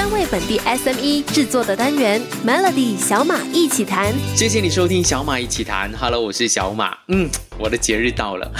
专为本地 SME 制作的单元 Melody 小马一起谈。谢谢你收听小马一起谈。Hello，我是小马。嗯，我的节日到了，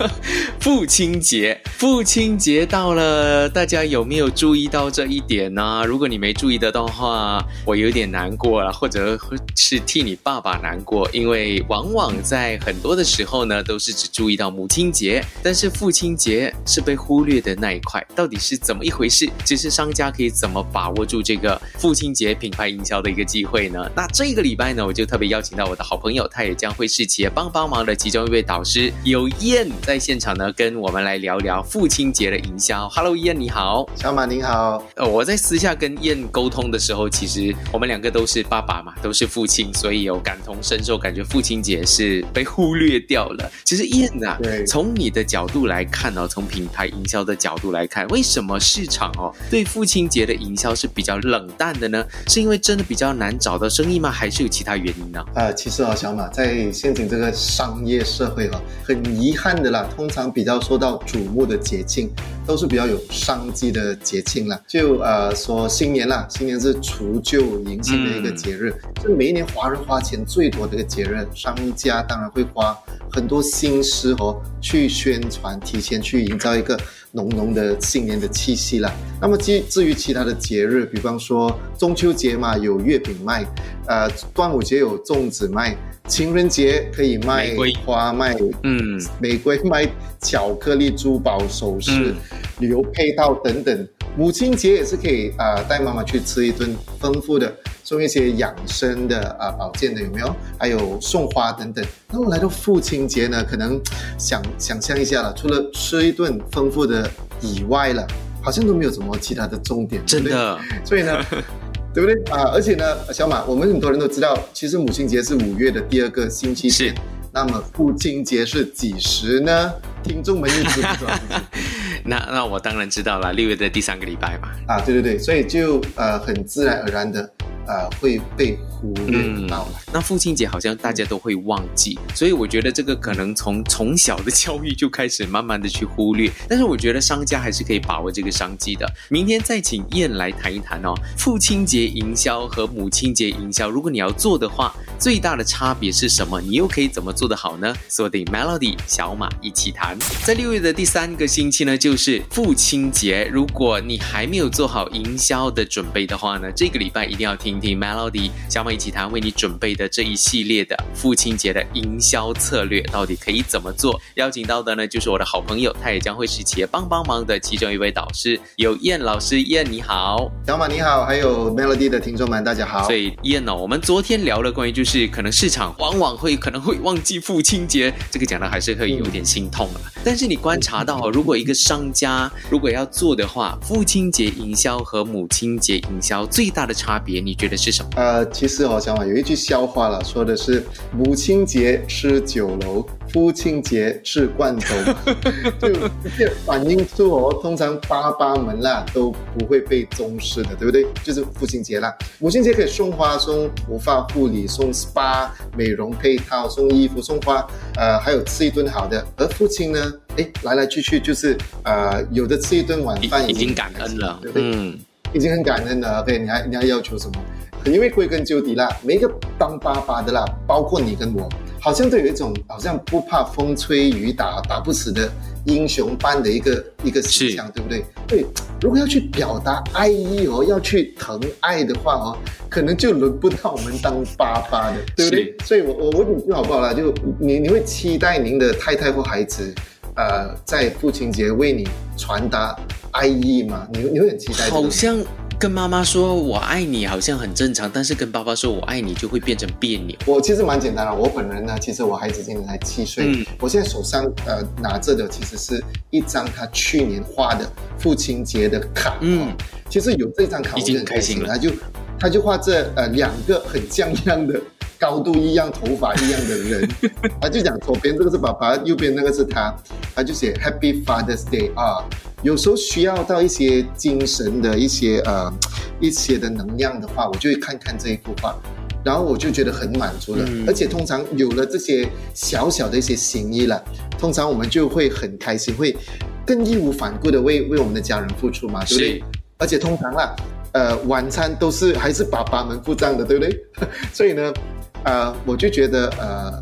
父亲节，父亲节到了，大家有没有注意到这一点呢？如果你没注意得到的话，我有点难过了，或者是替你爸爸难过，因为往往在很多的时候呢，都是只注意到母亲节，但是父亲节是被忽略的那一块，到底是怎么一回事？其实商家可以怎么把握住这个父亲节品牌营销的一个机会呢？那这个礼拜呢，我就特别邀请到我的好朋友，他也将会是企业帮帮忙的其中一位导师，有燕在现场呢，跟我们来聊聊父亲节的营销。Hello，燕你好，小马您好。呃，我在私下跟燕沟通的时候，其实我们两个都是爸爸嘛，都是父亲，所以有感同身受，感觉父亲节是被忽略掉了。其实燕啊，对从你的角度来看哦，从品牌营销的角度来看，为什么市场哦对父亲节的营销是比较冷淡的呢？是因为真的比较难找到生意吗？还是有其他原因呢？呃，其实哦，小马在现今这个商业社会哈、很遗憾的啦，通常比较受到瞩目的捷径，都是比较有商机的节庆啦。就呃说新年啦，新年是除旧迎新的一个节日，是每一年华人花钱最多的一个节日，商家当然会花很多心思哦去宣传，提前去营造一个浓浓的新年的气息啦。那么至至于其他的节日，比方说中秋节嘛，有月饼卖，呃，端午节有粽子卖，情人节可以卖花卖，嗯，玫瑰卖巧克力、珠宝首饰、嗯旅游配套等等。母亲节也是可以啊、呃带妈妈去吃一顿丰富的，送一些养生的啊、保健的有没有？还有送花等等。那么来到父亲节呢，可能想想象一下了，除了吃一顿丰富的以外了，好像都没有什么其他的重点，真的，所以呢，对不对啊？而且呢，小马，我们很多人都知道，其实母亲节是五月的第二个星期天。那么父亲节是几时呢？听众们一直不知道？那那我当然知道了，六月的第三个礼拜嘛。啊，对对对，所以就呃很自然而然的呃会被忽略到了。那父亲节好像大家都会忘记，所以我觉得这个可能从从小的教育就开始慢慢的去忽略。但是我觉得商家还是可以把握这个商机的。明天再请燕来谈一谈哦，父亲节营销和母亲节营销，如果你要做的话，最大的差别是什么？你又可以怎么做得好呢？锁定 Melody 小马一起谈。在六月的第三个星期呢，就是父亲节。如果你还没有做好营销的准备的话呢，这个礼拜一定要听听 Melody 小马一起谈为你准备的这一系列的父亲节的营销策略，到底可以怎么做？邀请到的呢，就是我的好朋友，他也将会是企业帮帮忙的其中一位导师，有燕老师。燕你好。小马你好，还有 Melody 的听众们，大家好所。以燕哦，我们昨天聊了关于就是可能市场往往会可能会忘记父亲节，这个讲的还是会有点心痛了。但是你观察到哦，如果一个商家如果要做的话，父亲节营销和母亲节营销最大的差别，你觉得是什么？呃，其实我想法有一句笑话了，说的是母亲节吃酒楼，父亲节吃罐头，就这反映出哦，通常爸爸们啦都不会被重视的，对不对？就是父亲节啦，母亲节可以送花、送头发护理、送 SPA 美容配套、送衣服、送花，呃，还有吃一顿好的。而父亲呢，哎，来来去去就是呃，有的吃一顿晚饭已经感恩了对，不对？嗯，已经很感恩了。OK，你还你还要求什么？因为归根究底啦，每一个当爸爸的啦，包括你跟我，好像都有一种好像不怕风吹雨打、打不死的英雄般的一个一个形象，对不对？对，如果要去表达爱意哦，要去疼爱的话哦，可能就轮不到我们当爸爸的，对不对？所以我我问你句好不好啦？就你你会期待您的太太或孩子，呃，在父亲节为你传达爱意吗？你你会很期待？好像。跟妈妈说我爱你好像很正常，但是跟爸爸说我爱你就会变成别扭。我其实蛮简单的，我本人呢，其实我孩子今年才七岁，嗯我现在手上呃拿着的其实是一张他去年画的父亲节的卡，嗯嗯，其实有这张卡已经很开心开心了他就他就画这呃两个很像样的。高度一样、头发一样的人，他就讲左边这个是爸爸，右边那个是他，他就写 Happy Father's Day 啊。有时候需要到一些精神的一些呃一些的能量的话，我就会看看这一幅画，然后我就觉得很满足了。嗯而且通常有了这些小小的一些心意了，通常我们就会很开心，会更义无反顾的为为我们的家人付出嘛，对不对？而且通常啦，呃晚餐都是还是爸爸们付账的，对不对？所以呢，呃，我就觉得呃，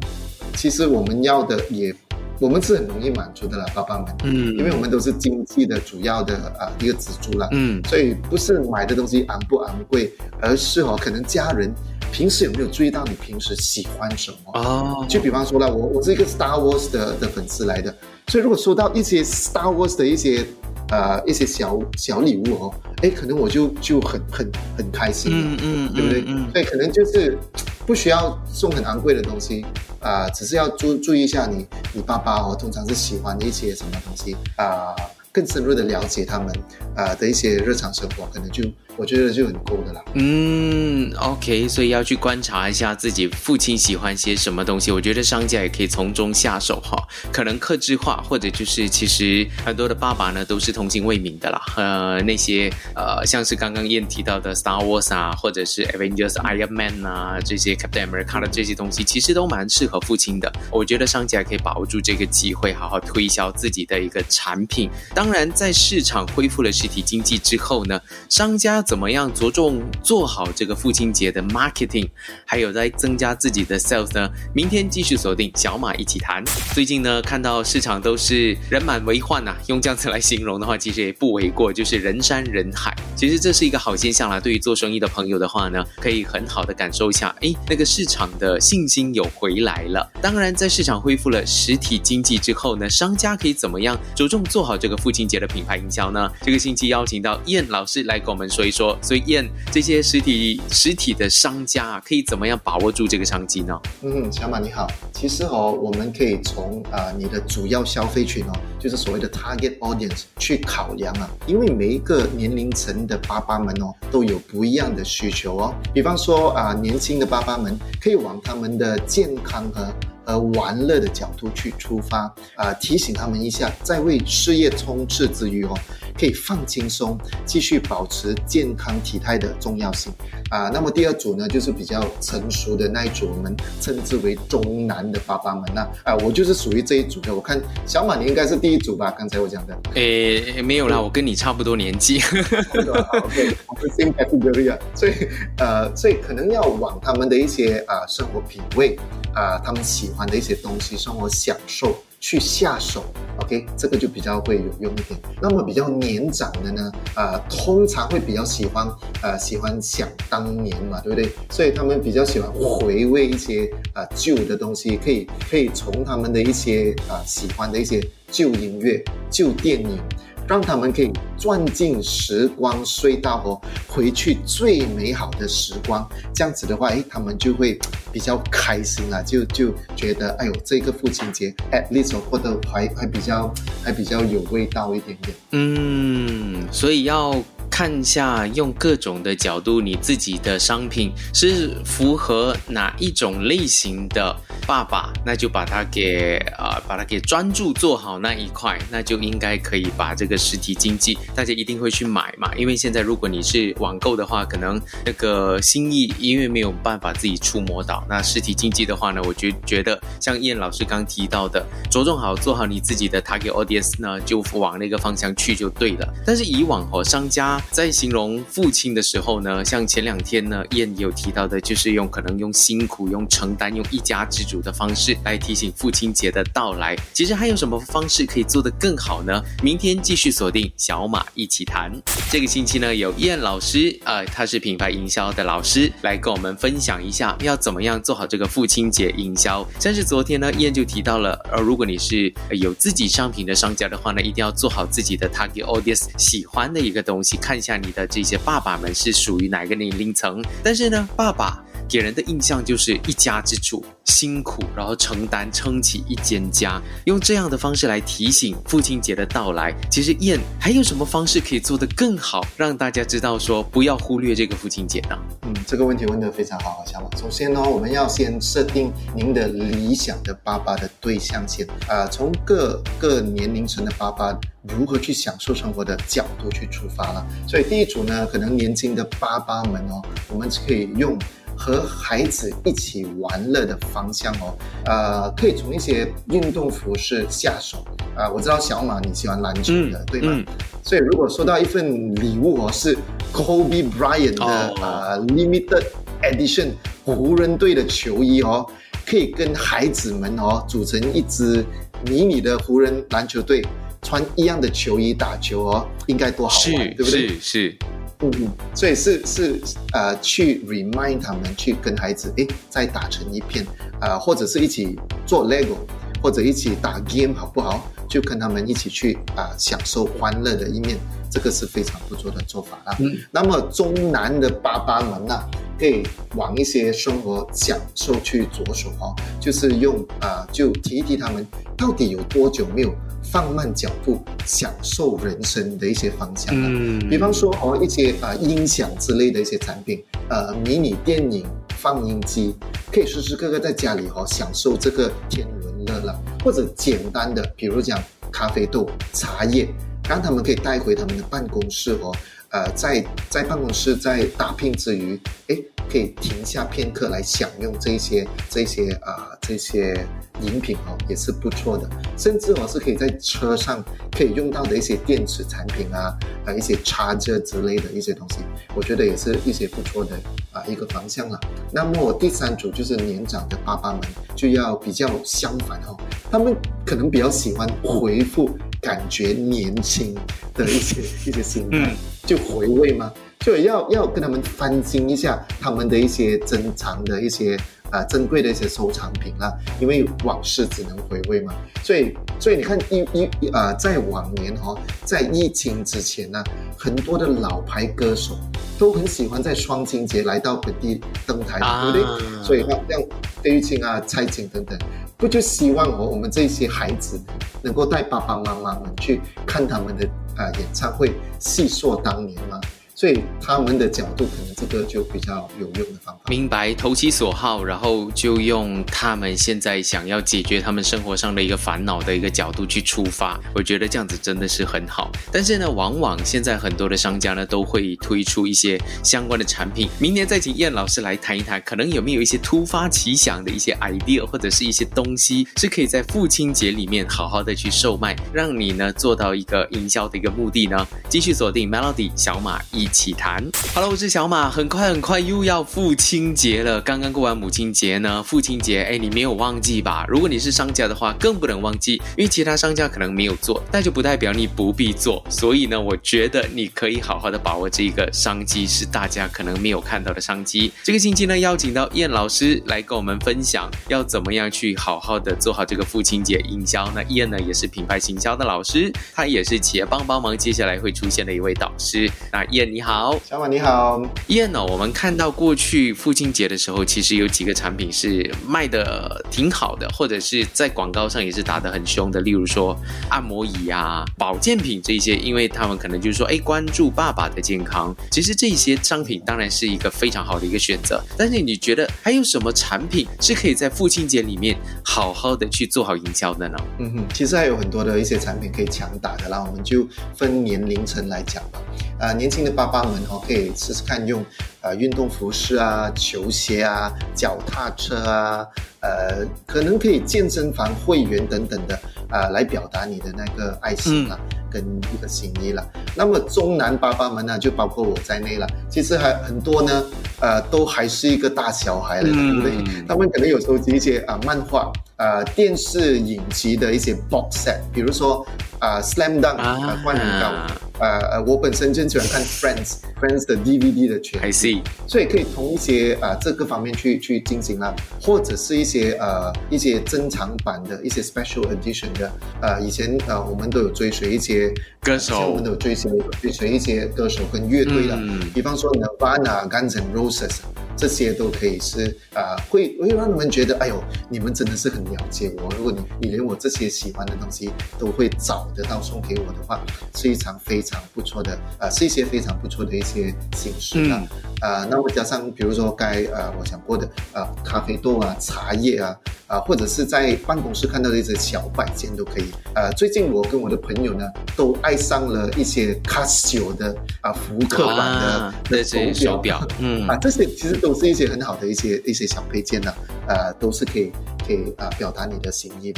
其实我们要的也。我们是很容易满足的了，爸爸们，嗯，因为我们都是经济的主要的啊一个支柱了，嗯，所以不是买的东西昂不昂贵，而是哦，可能家人平时有没有注意到你平时喜欢什么哦？就比方说了，我我是一个 Star Wars 的的粉丝来的，所以如果收到一些 Star Wars 的一些呃一些小小礼物哦，哎，可能我就就很很很开心了，嗯嗯，对不对？嗯，所以可能就是不需要送很昂贵的东西。啊，只是要注注意一下你你爸爸哦，通常是喜欢一些什么东西啊，更深入的了解他们啊的一些日常生活，可能就。我觉得就很够的啦。嗯，OK，所以要去观察一下自己父亲喜欢些什么东西。我觉得商家也可以从中下手哈，可能克制化，或者就是其实很多的爸爸呢都是童心未泯的啦。呃，那些呃像是刚刚燕提到的 Star Wars 啊，或者是 Avengers Iron Man 啊这些 Captain America 的这些东西，其实都蛮适合父亲的。我觉得商家可以把握住这个机会，好好推销自己的一个产品。当当然，在市场恢复了实体经济之后呢，商家。怎么样着重做好这个父亲节的 marketing，还有在增加自己的 sales 呢？明天继续锁定小马一起谈。最近呢，看到市场都是人满为患呐，用这样子来形容的话，其实也不为过，就是人山人海。其实这是一个好现象啦。对于做生意的朋友的话呢，可以很好的感受一下，哎，那个市场的信心有回来了。当然，在市场恢复了实体经济之后呢，商家可以怎么样着重做好这个父亲节的品牌营销呢？这个星期邀请到燕老师来跟我们说一。说，所以燕这些实体实体的商家啊，可以怎么样把握住这个商机呢？嗯，小马你好，其实哦，我们可以从啊你的主要消费群哦，就是所谓的 target audience 去考量啊，因为每一个年龄层的爸爸们哦，都有不一样的需求哦。比方说啊，年轻的爸爸们可以往他们的健康和。呃，玩乐的角度去出发啊，提醒他们一下，在为事业冲刺之余哦，可以放轻松，继续保持健康体态的重要性啊。那么第二组呢，就是比较成熟的那一组，我们称之为中男的爸爸们那啊，我就是属于这一组的。我看小马你应该是第一组吧？刚才我讲的。诶，没有啦，我跟你差不多年纪。OK，我们 same category 所以呃，所以可能要往他们的一些啊生活品味。啊，他们喜欢的一些东西，生活享受去下手，OK，这个就比较会有用一点。那么比较年长的呢，啊，通常会比较喜欢，呃，喜欢想当年嘛，对不对？所以他们比较喜欢回味一些啊旧的东西，可以可以从他们的一些啊喜欢的一些旧音乐、旧电影。让他们可以钻进时光隧道哦，回去最美好的时光。这样子的话，哎，他们就会比较开心啊，就就觉得，哎呦，这个父亲节，at least 过得还还比较还比较有味道一点点。嗯，所以要。看一下，用各种的角度，你自己的商品是符合哪一种类型的爸爸，那就把它给啊，把它给专注做好那一块，那就应该可以把这个实体经济，大家一定会去买嘛。因为现在如果你是网购的话，可能那个心意因为没有办法自己触摸到，那实体经济的话呢，我觉觉得像燕老师刚提到的，着重好做好你自己的 target audience 呢，就往那个方向去就对了。但是以往哦，商家在形容父亲的时候呢，像前两天呢，燕也有提到的，就是用可能用辛苦、用承担、用一家之主的方式来提醒父亲节的到来。其实还有什么方式可以做得更好呢？明天继续锁定小马一起谈。这个星期呢，有燕老师，呃，他是品牌营销的老师，来跟我们分享一下要怎么样做好这个父亲节营销。像是昨天呢，燕就提到了，呃，如果你是有自己商品的商家的话呢，一定要做好自己的 target audience 喜欢的一个东西，看一下你。的这些爸爸们是属于哪个年龄层？但是呢，爸爸给人的印象就是一家之主，辛苦，然后承担撑起一间家，用这样的方式来提醒父亲节的到来。其实燕还有什么方式可以做得更好，让大家知道说不要忽略这个父亲节呢？嗯，这个问题问得非常好，小马。首先呢，我们要先设定您的理想的爸爸的对象先啊，从各个年龄层的爸爸。如何去享受生活的角度去出发了，所以第一组呢，可能年轻的爸爸们哦，我们可以用和孩子一起玩乐的方向哦，呃，可以从一些运动服饰下手啊。我知道小马你喜欢篮球的，对吗？所以如果收到一份礼物哦，是 Kobe Bryant 的呃 Limited Edition 湖人队的球衣哦，可以跟孩子们哦组成一支迷你的湖人篮球队，穿一样的球衣打球哦，应该多好玩，对不对？是是。嗯嗯，所以是是呃，去 remind 他们去跟孩子诶再打成一片，呃，或者是一起做 Lego，或者一起打 game 好不好？就跟他们一起去啊，享受欢乐的一面，这个是非常不错的做法啦。嗯，那么中南的爸爸们呢，可以往一些生活享受去着手哦，就是用啊，就提一提他们到底有多久没有。放慢脚步，享受人生的一些方向嗯，比方说哦，一些啊音响之类的一些产品，呃，迷你电影放映机，可以时时刻刻在家里哦享受这个天伦乐了，或者简单的，比如讲咖啡豆、茶叶，让他们可以带回他们的办公室哦，呃，在在办公室在打拼之余，哎。可以停下片刻来享用这些这些啊这些饮品哦，也是不错的。甚至哦是可以在车上可以用到的一些电子产品啊，啊一些插件之类的一些东西，我觉得也是一些不错的啊一个方向了。那么第三组就是年长的爸爸们就要比较相反哦，他们可能比较喜欢回复感觉年轻的一些一些心态，就回味吗？就要要跟他们翻新一下他们的一些珍藏的一些啊珍贵的一些收藏品啦，因为往事只能回味嘛。所以所以你看一一啊，在往年哦，在疫情之前呢，很多的老牌歌手都很喜欢在双亲节来到本地登台，对不对？所以像像费玉清啊、蔡琴等等，不就希望哦，我们这些孩子能够带爸爸妈妈们去看他们的啊演唱会，细说当年吗？所以他们的角度可能这个就比较有用的方法。明白，投其所好，然后就用他们现在想要解决他们生活上的一个烦恼的一个角度去出发。我觉得这样子真的是很好。但是呢，往往现在很多的商家呢都会推出一些相关的产品。明年再请燕老师来谈一谈，可能有没有一些突发奇想的一些 idea 或者是一些东西是可以在父亲节里面好好的去售卖，让你呢做到一个营销的一个目的呢？继续锁定 Melody 小马一。一起谈。Hello，我是小马。很快很快又要父亲节了，刚刚过完母亲节呢。父亲节，哎，你没有忘记吧？如果你是商家的话，更不能忘记，因为其他商家可能没有做，但就不代表你不必做。所以呢，我觉得你可以好好的把握这个商机，是大家可能没有看到的商机。这个星期呢，邀请到燕老师来跟我们分享，要怎么样去好好的做好这个父亲节营销。那燕呢，也是品牌行销的老师，他也是企业帮帮忙接下来会出现的一位导师。那燕。你好，小马你好，燕哦，我们看到过去父亲节的时候，其实有几个产品是卖的挺好的，或者是在广告上也是打得很凶的，例如说按摩椅啊、保健品这些，因为他们可能就是说，哎，关注爸爸的健康。其实这些商品当然是一个非常好的一个选择，但是你觉得还有什么产品是可以在父亲节里面好好的去做好营销的呢？嗯哼，其实还有很多的一些产品可以强打的啦，我们就分年龄层来讲吧。啊，年轻的爸爸们哦，可以试试看用啊运动服饰啊、球鞋啊、脚踏车啊，呃，可能可以健身房会员等等的啊，来表达你的那个爱心了，跟一个心意了。那么中南爸爸们呢，就包括我在内了，其实还很多呢，呃，都还是一个大小孩了，对不对？他们可能有收集一些啊漫画、啊电视影集的一些 box set，比如说啊 Slam Dunk 啊灌篮高。呃呃，我本身就喜欢看 Friends，Friends 的 DVD 的全 I see，所以可以从一些啊这个方面去去进行啦，或者是一些呃一些珍藏版的一些 Special Edition 的，呃以前呃我们都有追随一些歌手，我们都有追随追随一些歌手跟乐队的，比方说 Nirvana、Guns N' Roses。这些都可以是啊，会会让你们觉得，哎呦，你们真的是很了解我。如果你你连我这些喜欢的东西都会找得到送给我的话，是一场非常不错的啊，是一些非常不错的一些形式啊。啊，那么加上比如说该呃我讲过的啊，咖啡豆啊、茶叶啊。啊，或者是在办公室看到的一些小摆件都可以。呃，最近我跟我的朋友呢，都爱上了一些 Casio 的啊福克版的那些手表，嗯啊，这些其实都是一些很好的一些一些小配件呢，呃，都是可以可以啊表达你的心意。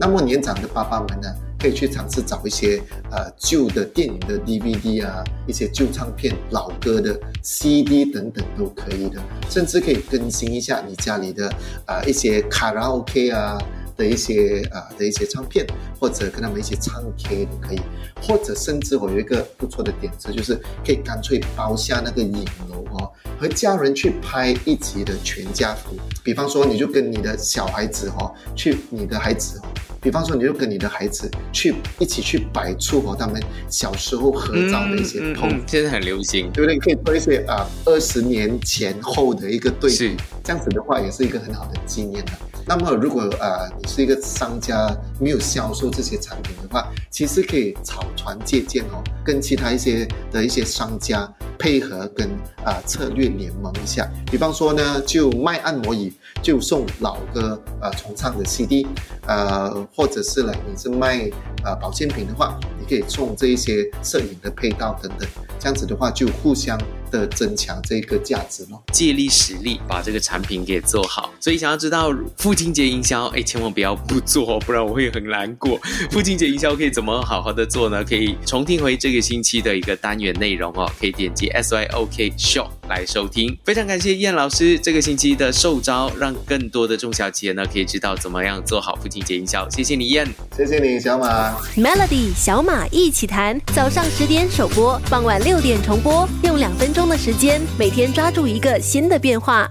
那么年长的爸爸们呢？可以去尝试找一些呃旧的电影的 DVD 啊，一些旧唱片、老歌的 CD 等等都可以的，甚至可以更新一下你家里的啊一些卡拉 OK 啊的一些啊的一些唱片，或者跟他们一起唱 K 都可以，或者甚至我有一个不错的点子，就是可以干脆包下那个影楼哦，和家人去拍一集的全家福，比方说你就跟你的小孩子哈，去你的孩子。比方说，你就跟你的孩子去一起去摆出和他们小时候合照的一些图，现在很流行，对不对？可以做一些啊，二十年前后的一个对比，这样子的话也是一个很好的纪念的。那么，如果呃你是一个商家没有销售这些产品的话，其实可以草船借箭哦，跟其他一些的一些商家配合，跟啊策略联盟一下。比方说呢，就卖按摩椅。就送老歌呃重唱的 CD，呃，或者是呢，你是卖呃保健品的话，你可以送这一些摄影的配套等等，这样子的话就互相的增强这个价值咯。借力使力，把这个产品给做好。所以想要知道父亲节营销，哎，千万不要不做，不然我会很难过。父亲节营销可以怎么好好的做呢？可以重听回这个星期的一个单元内容哦，可以点击 S Y O K Show 来收听。非常感谢燕老师这个星期的受招，让更多的中小企业呢，可以知道怎么样做好父亲节营销。谢谢你，燕。谢谢你，小马。Melody 小马一起谈，早上十点首播，傍晚六点重播，用两分钟的时间，每天抓住一个新的变化。